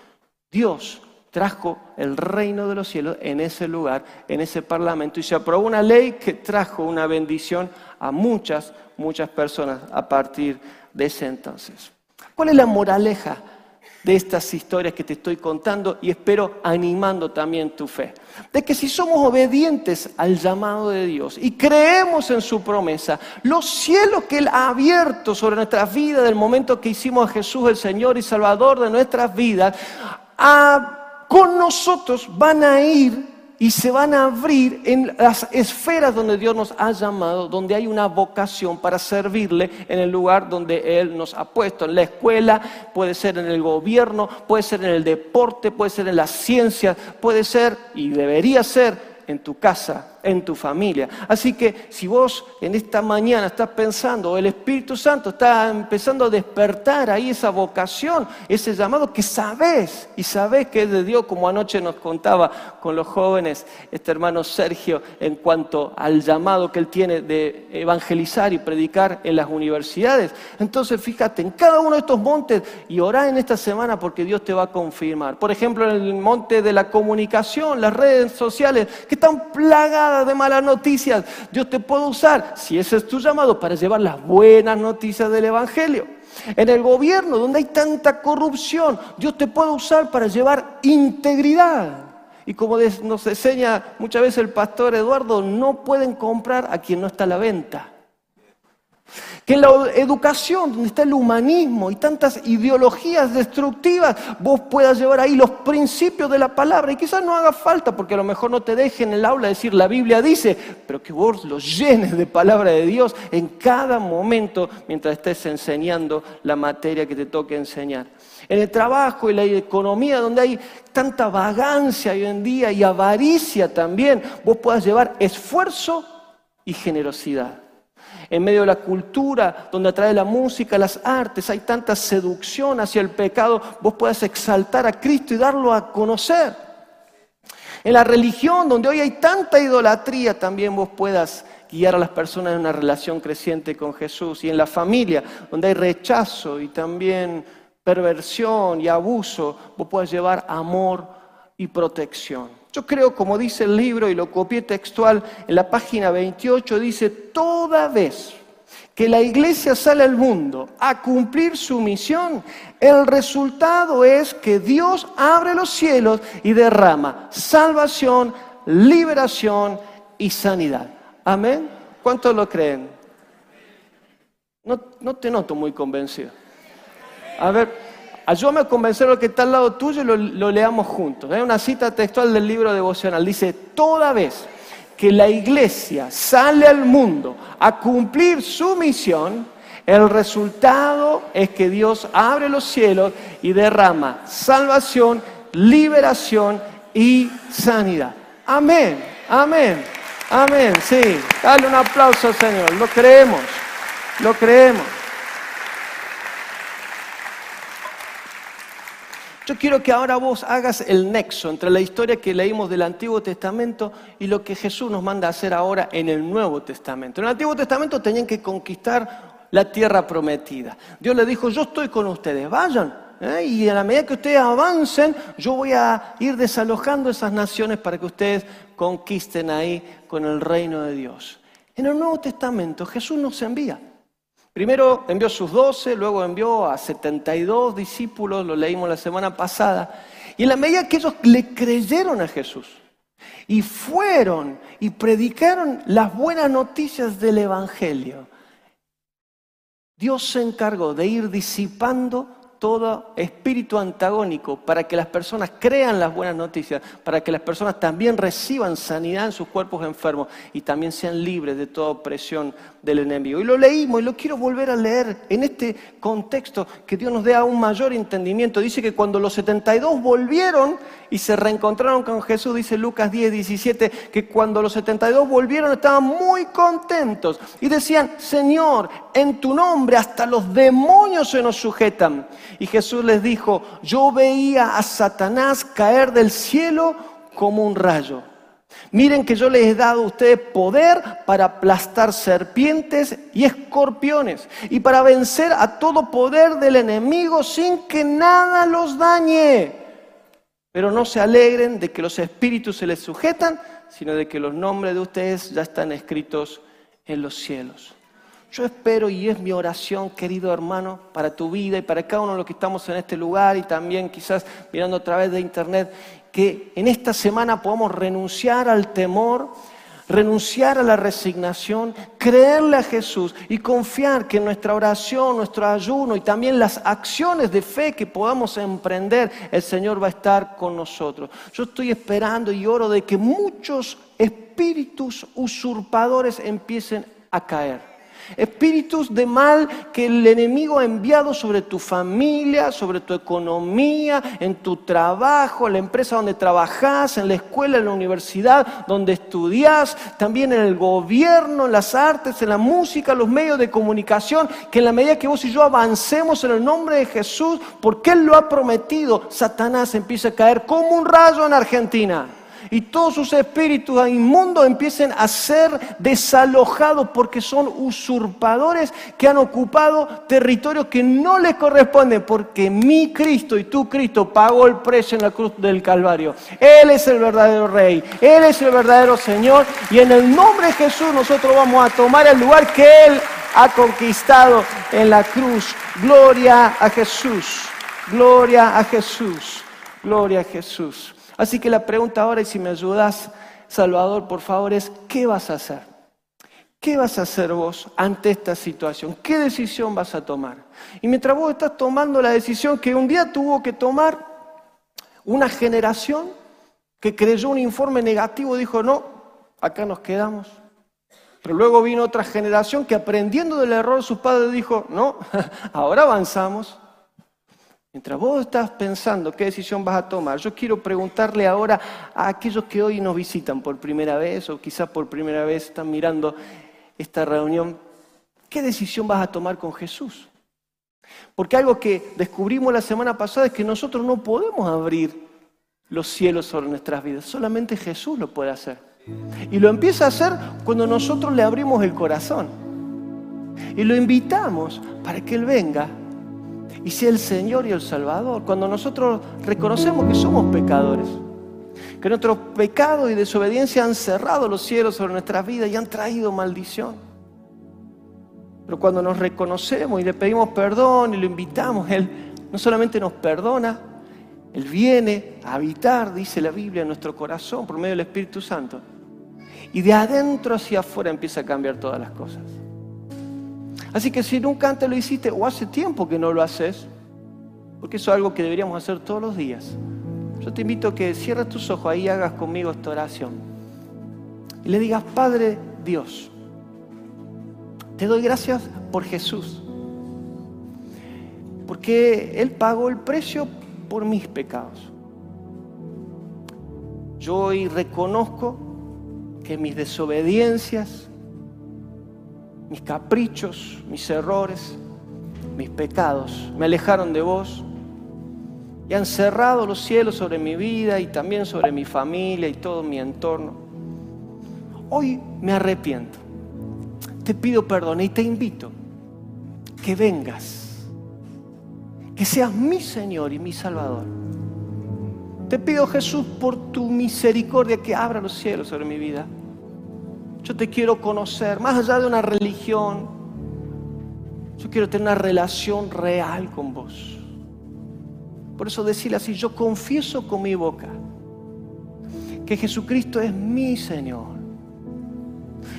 Dios trajo el reino de los cielos en ese lugar, en ese parlamento, y se aprobó una ley que trajo una bendición a muchas, muchas personas a partir de ese entonces. ¿Cuál es la moraleja de estas historias que te estoy contando y espero animando también tu fe? De que si somos obedientes al llamado de Dios y creemos en su promesa, los cielos que Él ha abierto sobre nuestras vidas, del momento que hicimos a Jesús el Señor y Salvador de nuestras vidas, ha con nosotros van a ir y se van a abrir en las esferas donde Dios nos ha llamado, donde hay una vocación para servirle en el lugar donde Él nos ha puesto, en la escuela, puede ser en el gobierno, puede ser en el deporte, puede ser en la ciencia, puede ser y debería ser en tu casa, en tu familia. Así que si vos en esta mañana estás pensando, el Espíritu Santo está empezando a despertar ahí esa vocación, ese llamado que sabes y sabes que es de Dios, como anoche nos contaba con los jóvenes este hermano Sergio en cuanto al llamado que él tiene de evangelizar y predicar en las universidades. Entonces fíjate en cada uno de estos montes y orá en esta semana porque Dios te va a confirmar. Por ejemplo, en el monte de la comunicación, las redes sociales que están plagadas de malas noticias. Dios te puede usar, si ese es tu llamado, para llevar las buenas noticias del Evangelio. En el gobierno, donde hay tanta corrupción, Dios te puede usar para llevar integridad. Y como nos enseña muchas veces el pastor Eduardo, no pueden comprar a quien no está a la venta. Que en la educación, donde está el humanismo y tantas ideologías destructivas, vos puedas llevar ahí los principios de la palabra. Y quizás no haga falta, porque a lo mejor no te dejen en el aula decir la Biblia dice, pero que vos los llenes de palabra de Dios en cada momento mientras estés enseñando la materia que te toque enseñar. En el trabajo y la economía, donde hay tanta vagancia hoy en día y avaricia también, vos puedas llevar esfuerzo y generosidad en medio de la cultura, donde atrae la música, las artes, hay tanta seducción hacia el pecado, vos puedas exaltar a Cristo y darlo a conocer. En la religión, donde hoy hay tanta idolatría, también vos puedas guiar a las personas en una relación creciente con Jesús. Y en la familia, donde hay rechazo y también perversión y abuso, vos puedas llevar amor y protección. Yo creo, como dice el libro, y lo copié textual, en la página 28 dice, toda vez que la iglesia sale al mundo a cumplir su misión, el resultado es que Dios abre los cielos y derrama salvación, liberación y sanidad. Amén. ¿Cuántos lo creen? No, no te noto muy convencido. A ver, Ayúdame a convencer a lo que está al lado tuyo y lo, leamos juntos. Hay una cita textual del libro devocional. Dice, toda vez que la iglesia sale al mundo a cumplir su misión, el resultado es que Dios abre los cielos y derrama salvación, liberación y sanidad. Amén, amén, amén. Sí, dale un aplauso al Señor. Lo creemos, lo creemos. Yo quiero que ahora vos hagas el nexo entre la historia que leímos del Antiguo Testamento y lo que Jesús nos manda a hacer ahora en el Nuevo Testamento. En el Antiguo Testamento tenían que conquistar la tierra prometida. Dios le dijo, yo estoy con ustedes, vayan. ¿eh? Y a la medida que ustedes avancen, yo voy a ir desalojando esas naciones para que ustedes conquisten ahí con el reino de Dios. En el Nuevo Testamento Jesús nos envía. Primero envió sus doce, luego envió a 72 discípulos, lo leímos la semana pasada. Y en la medida que ellos le creyeron a Jesús y fueron y predicaron las buenas noticias del Evangelio, Dios se encargó de ir disipando todo espíritu antagónico para que las personas crean las buenas noticias, para que las personas también reciban sanidad en sus cuerpos enfermos y también sean libres de toda opresión del enemigo. Y lo leímos y lo quiero volver a leer en este contexto que Dios nos dé aún mayor entendimiento. Dice que cuando los 72 volvieron y se reencontraron con Jesús, dice Lucas 10, 17, que cuando los 72 volvieron estaban muy contentos y decían, Señor, en tu nombre hasta los demonios se nos sujetan. Y Jesús les dijo, yo veía a Satanás caer del cielo como un rayo. Miren que yo les he dado a ustedes poder para aplastar serpientes y escorpiones y para vencer a todo poder del enemigo sin que nada los dañe. Pero no se alegren de que los espíritus se les sujetan, sino de que los nombres de ustedes ya están escritos en los cielos. Yo espero y es mi oración, querido hermano, para tu vida y para cada uno de los que estamos en este lugar y también quizás mirando a través de internet, que en esta semana podamos renunciar al temor, renunciar a la resignación, creerle a Jesús y confiar que nuestra oración, nuestro ayuno y también las acciones de fe que podamos emprender, el Señor va a estar con nosotros. Yo estoy esperando y oro de que muchos espíritus usurpadores empiecen a caer espíritus de mal que el enemigo ha enviado sobre tu familia, sobre tu economía, en tu trabajo, en la empresa donde trabajas, en la escuela, en la universidad donde estudias, también en el gobierno, en las artes, en la música, los medios de comunicación, que en la medida que vos y yo avancemos en el nombre de Jesús, porque Él lo ha prometido, Satanás empieza a caer como un rayo en Argentina y todos sus espíritus inmundos empiecen a ser desalojados porque son usurpadores que han ocupado territorios que no les corresponden porque mi Cristo y tu Cristo pagó el precio en la cruz del Calvario. Él es el verdadero Rey, Él es el verdadero Señor y en el nombre de Jesús nosotros vamos a tomar el lugar que Él ha conquistado en la cruz. Gloria a Jesús, gloria a Jesús, gloria a Jesús. Así que la pregunta ahora, y si me ayudas, Salvador, por favor, es, ¿qué vas a hacer? ¿Qué vas a hacer vos ante esta situación? ¿Qué decisión vas a tomar? Y mientras vos estás tomando la decisión que un día tuvo que tomar una generación que creyó un informe negativo, dijo, no, acá nos quedamos. Pero luego vino otra generación que aprendiendo del error de sus padres dijo, no, ahora avanzamos. Mientras vos estás pensando qué decisión vas a tomar, yo quiero preguntarle ahora a aquellos que hoy nos visitan por primera vez o quizás por primera vez están mirando esta reunión, ¿qué decisión vas a tomar con Jesús? Porque algo que descubrimos la semana pasada es que nosotros no podemos abrir los cielos sobre nuestras vidas, solamente Jesús lo puede hacer. Y lo empieza a hacer cuando nosotros le abrimos el corazón. Y lo invitamos para que Él venga y sea el Señor y el Salvador. Cuando nosotros reconocemos que somos pecadores, que nuestros pecados y desobediencia han cerrado los cielos sobre nuestras vidas y han traído maldición. Pero cuando nos reconocemos y le pedimos perdón y lo invitamos, Él no solamente nos perdona, Él viene a habitar, dice la Biblia, en nuestro corazón por medio del Espíritu Santo. Y de adentro hacia afuera empieza a cambiar todas las cosas. Así que si nunca antes lo hiciste o hace tiempo que no lo haces, porque eso es algo que deberíamos hacer todos los días, yo te invito a que cierres tus ojos ahí y hagas conmigo esta oración. Y le digas, Padre Dios, te doy gracias por Jesús, porque Él pagó el precio por mis pecados. Yo hoy reconozco que mis desobediencias, mis caprichos, mis errores, mis pecados me alejaron de vos y han cerrado los cielos sobre mi vida y también sobre mi familia y todo mi entorno. Hoy me arrepiento. Te pido perdón y te invito que vengas, que seas mi Señor y mi Salvador. Te pido Jesús por tu misericordia que abra los cielos sobre mi vida yo te quiero conocer, más allá de una religión, Yo quiero tener una relación real con vos. Por eso decirle así, yo confieso con mi boca que Jesucristo es mi Señor.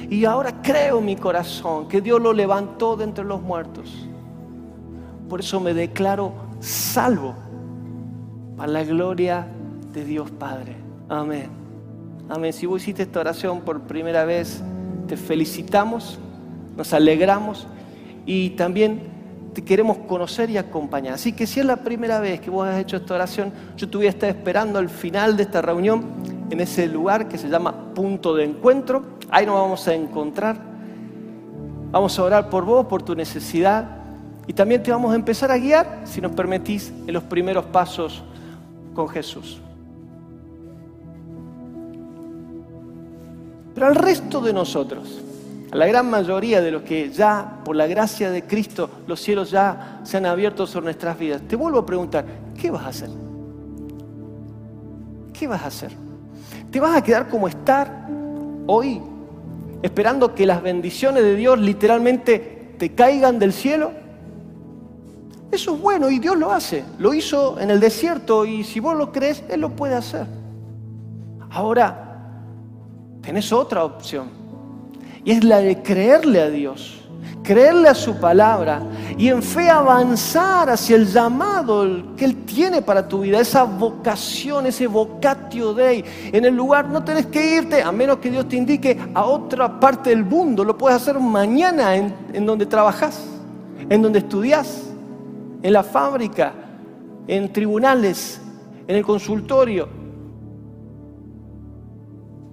Y ahora creo en mi corazón que Dios lo levantó de entre los muertos. Por eso me declaro salvo para la gloria de Dios Padre. Amén. Amén. Si vos hiciste esta oración por primera vez, te felicitamos, nos alegramos y también te queremos conocer y acompañar. Así que si es la primera vez que vos has hecho esta oración, yo te voy a estar esperando al final de esta reunión en ese lugar que se llama punto de encuentro. Ahí nos vamos a encontrar. Vamos a orar por vos, por tu necesidad. Y también te vamos a empezar a guiar, si nos permitís, en los primeros pasos con Jesús. Pero al resto de nosotros, a la gran mayoría de los que ya, por la gracia de Cristo, los cielos ya se han abierto sobre nuestras vidas, te vuelvo a preguntar, ¿qué vas a hacer? ¿Qué vas a hacer? ¿Te vas a quedar como estar hoy, esperando que las bendiciones de Dios literalmente te caigan del cielo? Eso es bueno y Dios lo hace. Lo hizo en el desierto y si vos lo crees, Él lo puede hacer. Ahora, tenés otra opción. Y es la de creerle a Dios, creerle a su palabra y en fe avanzar hacia el llamado que Él tiene para tu vida, esa vocación, ese vocatio Dei. En el lugar no tenés que irte, a menos que Dios te indique, a otra parte del mundo. Lo puedes hacer mañana en, en donde trabajas, en donde estudias, en la fábrica, en tribunales, en el consultorio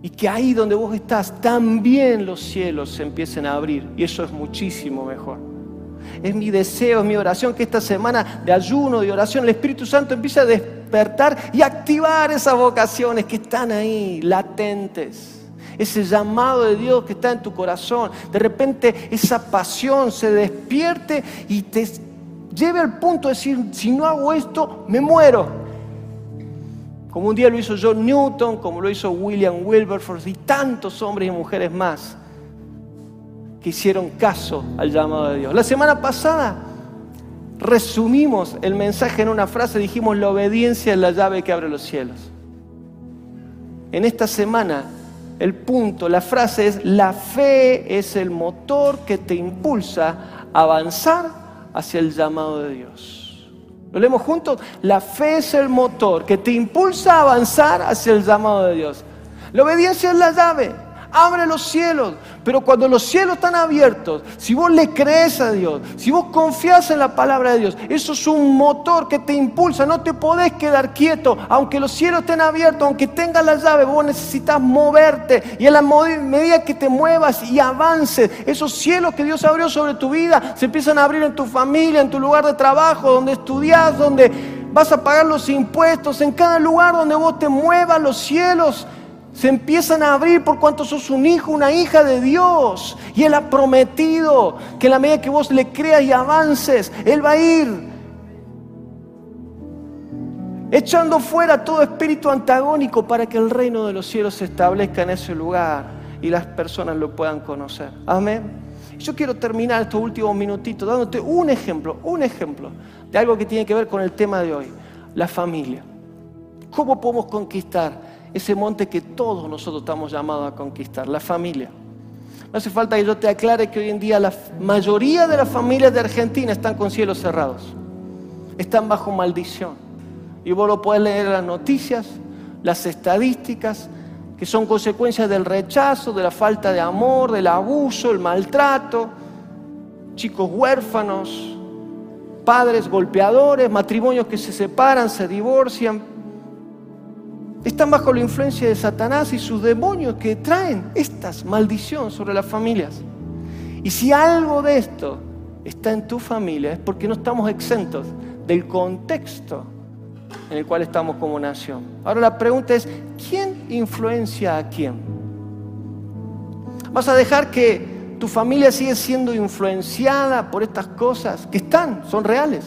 y que ahí donde vos estás también los cielos se empiecen a abrir. Y eso es muchísimo mejor. Es mi deseo, es mi oración que esta semana de ayuno, de oración, el Espíritu Santo empiece a despertar y activar esas vocaciones que están ahí, latentes. Ese llamado de Dios que está en tu corazón. De repente esa pasión se despierte y te lleve al punto de decir, si no hago esto, me muero como un día lo hizo John Newton, como lo hizo William Wilberforce y tantos hombres y mujeres más que hicieron caso al llamado de Dios. La semana pasada resumimos el mensaje en una frase, dijimos la obediencia es la llave que abre los cielos. En esta semana el punto, la frase es la fe es el motor que te impulsa a avanzar hacia el llamado de Dios. Lo leemos juntos. La fe es el motor que te impulsa a avanzar hacia el llamado de Dios. La obediencia es la llave. Abre los cielos. Pero cuando los cielos están abiertos, si vos le crees a Dios, si vos confías en la palabra de Dios, eso es un motor que te impulsa. No te podés quedar quieto. Aunque los cielos estén abiertos, aunque tengas la llave, vos necesitas moverte. Y en la medida que te muevas y avances, esos cielos que Dios abrió sobre tu vida se empiezan a abrir en tu familia, en tu lugar de trabajo, donde estudias, donde vas a pagar los impuestos, en cada lugar donde vos te muevas, los cielos se empiezan a abrir por cuanto sos un hijo, una hija de Dios. Y Él ha prometido que en la medida que vos le creas y avances, Él va a ir echando fuera todo espíritu antagónico para que el reino de los cielos se establezca en ese lugar y las personas lo puedan conocer. Amén. Yo quiero terminar estos últimos minutitos dándote un ejemplo, un ejemplo de algo que tiene que ver con el tema de hoy, la familia. ¿Cómo podemos conquistar? Ese monte que todos nosotros estamos llamados a conquistar, la familia. No hace falta que yo te aclare que hoy en día la mayoría de las familias de Argentina están con cielos cerrados, están bajo maldición. Y vos lo puedes leer las noticias, las estadísticas, que son consecuencias del rechazo, de la falta de amor, del abuso, el maltrato, chicos huérfanos, padres golpeadores, matrimonios que se separan, se divorcian, están bajo la influencia de Satanás y sus demonios que traen estas maldiciones sobre las familias. Y si algo de esto está en tu familia es porque no estamos exentos del contexto en el cual estamos como nación. Ahora la pregunta es, ¿quién influencia a quién? ¿Vas a dejar que tu familia siga siendo influenciada por estas cosas que están, son reales?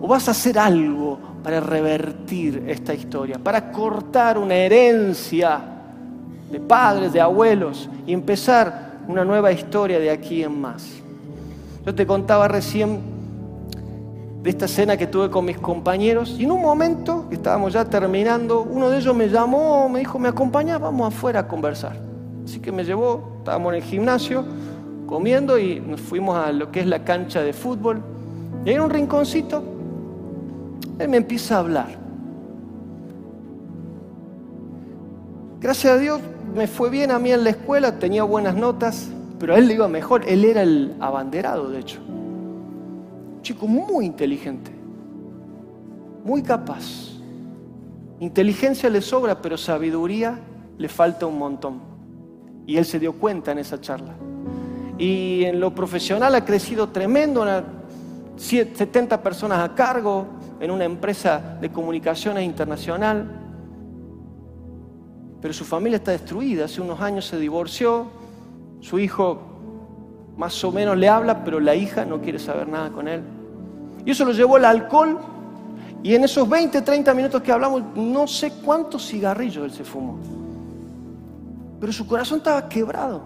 ¿O vas a hacer algo para revertir esta historia, para cortar una herencia de padres, de abuelos y empezar una nueva historia de aquí en más. Yo te contaba recién de esta cena que tuve con mis compañeros y en un momento, que estábamos ya terminando, uno de ellos me llamó, me dijo, me acompaña, vamos afuera a conversar. Así que me llevó, estábamos en el gimnasio comiendo y nos fuimos a lo que es la cancha de fútbol. Y un rinconcito, él me empieza a hablar. Gracias a Dios me fue bien a mí en la escuela, tenía buenas notas, pero a él le iba mejor. Él era el abanderado, de hecho chico muy inteligente, muy capaz. Inteligencia le sobra, pero sabiduría le falta un montón. Y él se dio cuenta en esa charla. Y en lo profesional ha crecido tremendo, 70 personas a cargo en una empresa de comunicaciones internacional. Pero su familia está destruida. Hace unos años se divorció. Su hijo más o menos le habla, pero la hija no quiere saber nada con él. Y eso lo llevó el alcohol. Y en esos 20, 30 minutos que hablamos, no sé cuántos cigarrillos él se fumó. Pero su corazón estaba quebrado.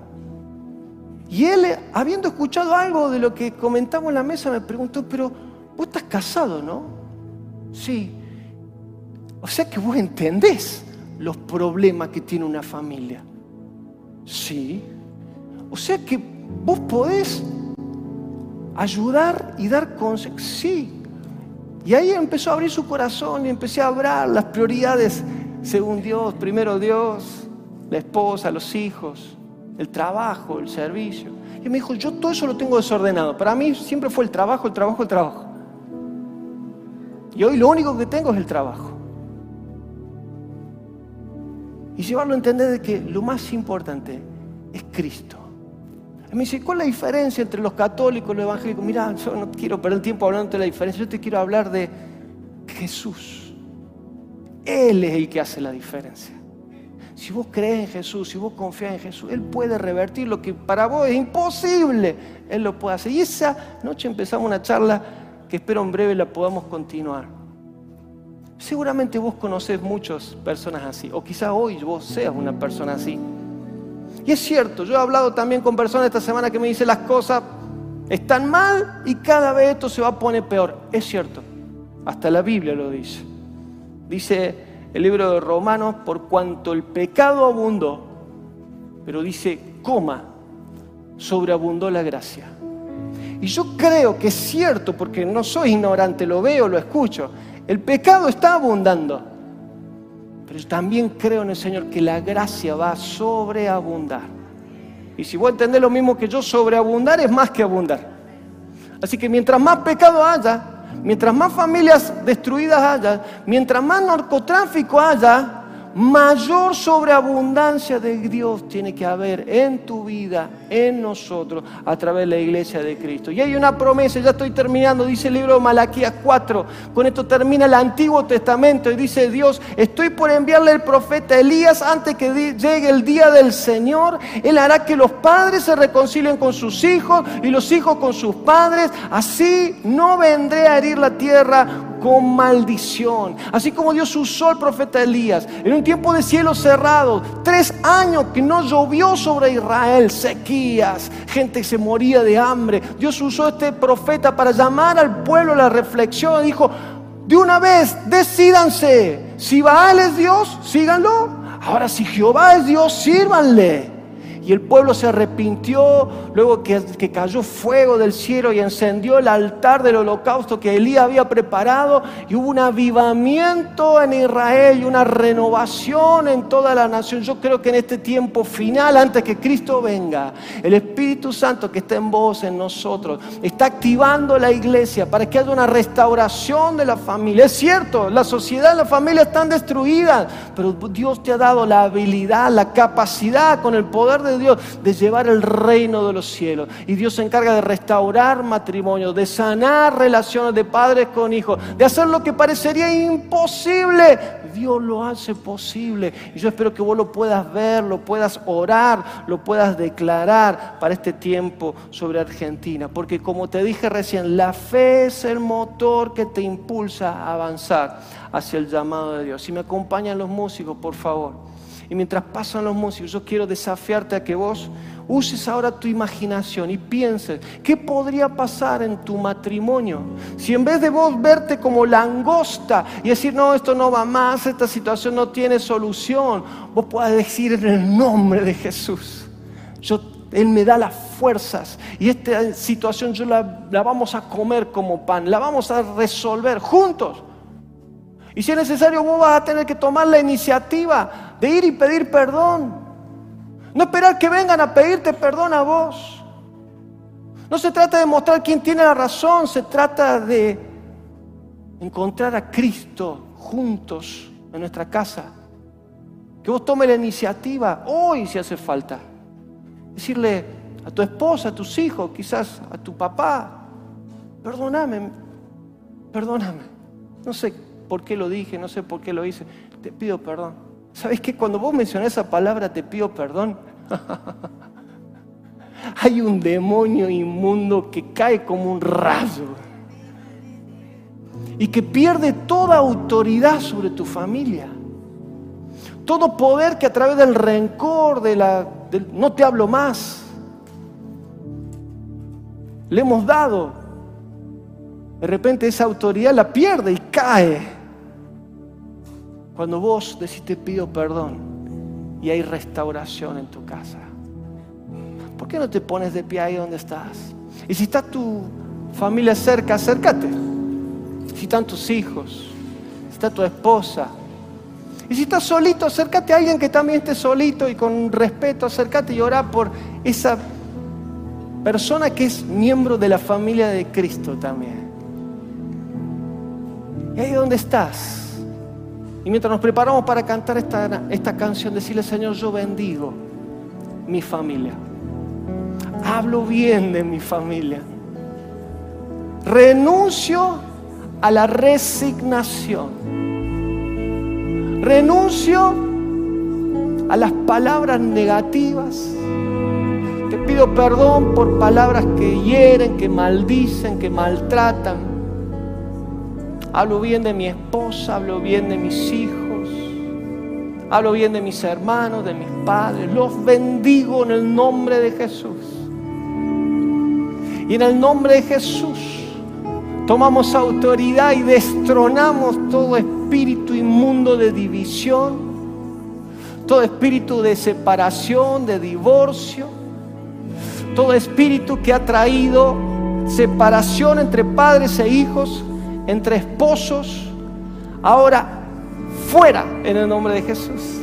Y él, habiendo escuchado algo de lo que comentamos en la mesa, me preguntó, pero vos estás casado, ¿no? Sí. O sea que vos entendés los problemas que tiene una familia. Sí. O sea que vos podés ayudar y dar consejos. Sí. Y ahí empezó a abrir su corazón y empecé a hablar las prioridades según Dios. Primero Dios, la esposa, los hijos, el trabajo, el servicio. Y me dijo, yo todo eso lo tengo desordenado. Para mí siempre fue el trabajo, el trabajo, el trabajo. Y hoy lo único que tengo es el trabajo. Y llevarlo a entender de que lo más importante es Cristo me dice, ¿cuál es la diferencia entre los católicos y los evangélicos? Mira, yo no quiero perder tiempo hablando de la diferencia, yo te quiero hablar de Jesús. Él es el que hace la diferencia. Si vos crees en Jesús, si vos confías en Jesús, Él puede revertir lo que para vos es imposible. Él lo puede hacer. Y esa noche empezamos una charla que espero en breve la podamos continuar. Seguramente vos conocés muchas personas así, o quizá hoy vos seas una persona así. Y es cierto, yo he hablado también con personas esta semana que me dicen las cosas están mal y cada vez esto se va a poner peor. Es cierto, hasta la Biblia lo dice. Dice el libro de Romanos, por cuanto el pecado abundó, pero dice, coma, sobreabundó la gracia. Y yo creo que es cierto, porque no soy ignorante, lo veo, lo escucho. El pecado está abundando. Pero también creo en el Señor que la gracia va a sobreabundar. Y si vos entendés lo mismo que yo, sobreabundar es más que abundar. Así que mientras más pecado haya, mientras más familias destruidas haya, mientras más narcotráfico haya, mayor sobreabundancia de Dios tiene que haber en tu vida, en nosotros, a través de la iglesia de Cristo. Y hay una promesa, ya estoy terminando, dice el libro de Malaquías 4, con esto termina el Antiguo Testamento y dice Dios, estoy por enviarle el profeta Elías antes que llegue el día del Señor, Él hará que los padres se reconcilien con sus hijos y los hijos con sus padres, así no vendré a herir la tierra con maldición. Así como Dios usó al profeta Elías en un tiempo de cielo cerrado, tres años que no llovió sobre Israel, sequías, gente que se moría de hambre. Dios usó este profeta para llamar al pueblo a la reflexión. Dijo, de una vez, decídanse, si Baal es Dios, síganlo. Ahora si Jehová es Dios, sírvanle. Y el pueblo se arrepintió luego que, cayó fuego del cielo y encendió el altar del holocausto que Elías había preparado. Y hubo un avivamiento en Israel y una renovación en toda la nación. Yo creo que en este tiempo final, antes que Cristo venga, el Espíritu Santo que está en vos, en nosotros, está activando la iglesia para que haya una restauración de la familia. Es cierto, la sociedad la familia están destruidas, pero Dios te ha dado la habilidad, la capacidad con el poder de Dios de llevar el reino de los cielos. Y Dios se encarga de restaurar matrimonios, de sanar relaciones de padres con hijos, de hacer lo que parecería imposible. Dios lo hace posible. Y yo espero que vos lo puedas ver, lo puedas orar, lo puedas declarar para este tiempo sobre Argentina. Porque como te dije recién, la fe es el motor que te impulsa a avanzar hacia el llamado de Dios. Si me acompañan los músicos, por favor. Y mientras pasan los músicos, yo quiero desafiarte a que vos uses ahora tu imaginación y pienses, ¿qué podría pasar en tu matrimonio? Si en vez de vos verte como langosta y decir, no, esto no va más, esta situación no tiene solución, vos puedas decir en el nombre de Jesús, yo, Él me da las fuerzas y esta situación yo la, la vamos a comer como pan, la vamos a resolver juntos. Y si es necesario, vos vas a tener que tomar la iniciativa de ir y pedir perdón. No esperar que vengan a pedirte perdón a vos. No se trata de mostrar quién tiene la razón, se trata de encontrar a Cristo juntos en nuestra casa. Que vos tomes la iniciativa hoy si hace falta. Decirle a tu esposa, a tus hijos, quizás a tu papá, perdóname, perdóname. No sé por qué lo dije, no sé por qué lo hice. Te pido perdón. ¿Sabes qué? Cuando vos mencionás esa palabra, te pido perdón. Hay un demonio inmundo que cae como un rayo y que pierde toda autoridad sobre tu familia. Todo poder que a través del rencor, de la, no te hablo más, le hemos dado. De repente esa autoridad la pierde y cae. Cuando vos decís te pido perdón y hay restauración en tu casa. ¿Por qué no te pones de pie ahí donde estás? Y si está tu familia cerca, acércate. Si están tus hijos, si está tu esposa. Y si estás solito, acércate a alguien que también esté solito y con respeto, acércate y ora por esa persona que es miembro de la familia de Cristo también. Y ahí donde estás, y mientras nos preparamos para cantar esta, esta canción, decirle, Señor, yo bendigo mi familia. Hablo bien de mi familia. Renuncio a la resignación. Renuncio a las palabras negativas. Te pido perdón por palabras que hieren, que maldicen, que maltratan. Hablo bien de mi esposa, hablo bien de mis hijos, hablo bien de mis hermanos, de mis padres. Los bendigo en el nombre de Jesús. Y en el nombre de Jesús tomamos autoridad y destronamos todo espíritu inmundo de división, todo espíritu de separación, de divorcio, todo espíritu que ha traído separación entre padres e hijos entre esposos, ahora fuera en el nombre de Jesús.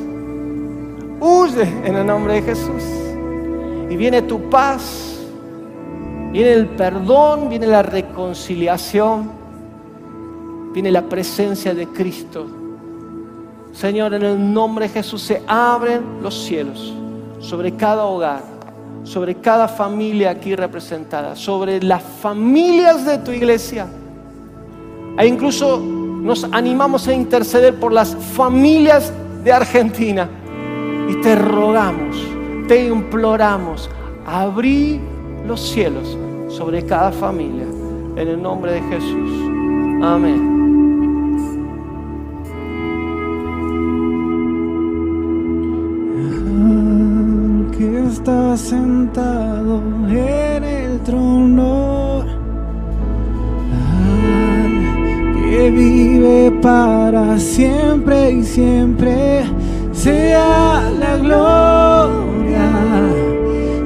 Huye en el nombre de Jesús. Y viene tu paz, viene el perdón, viene la reconciliación, viene la presencia de Cristo. Señor, en el nombre de Jesús se abren los cielos sobre cada hogar, sobre cada familia aquí representada, sobre las familias de tu iglesia e incluso nos animamos a interceder por las familias de Argentina. Y te rogamos, te imploramos, abrí los cielos sobre cada familia. En el nombre de Jesús. Amén. que está sentado en el trono vive para siempre y siempre, sea la gloria,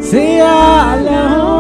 sea la honra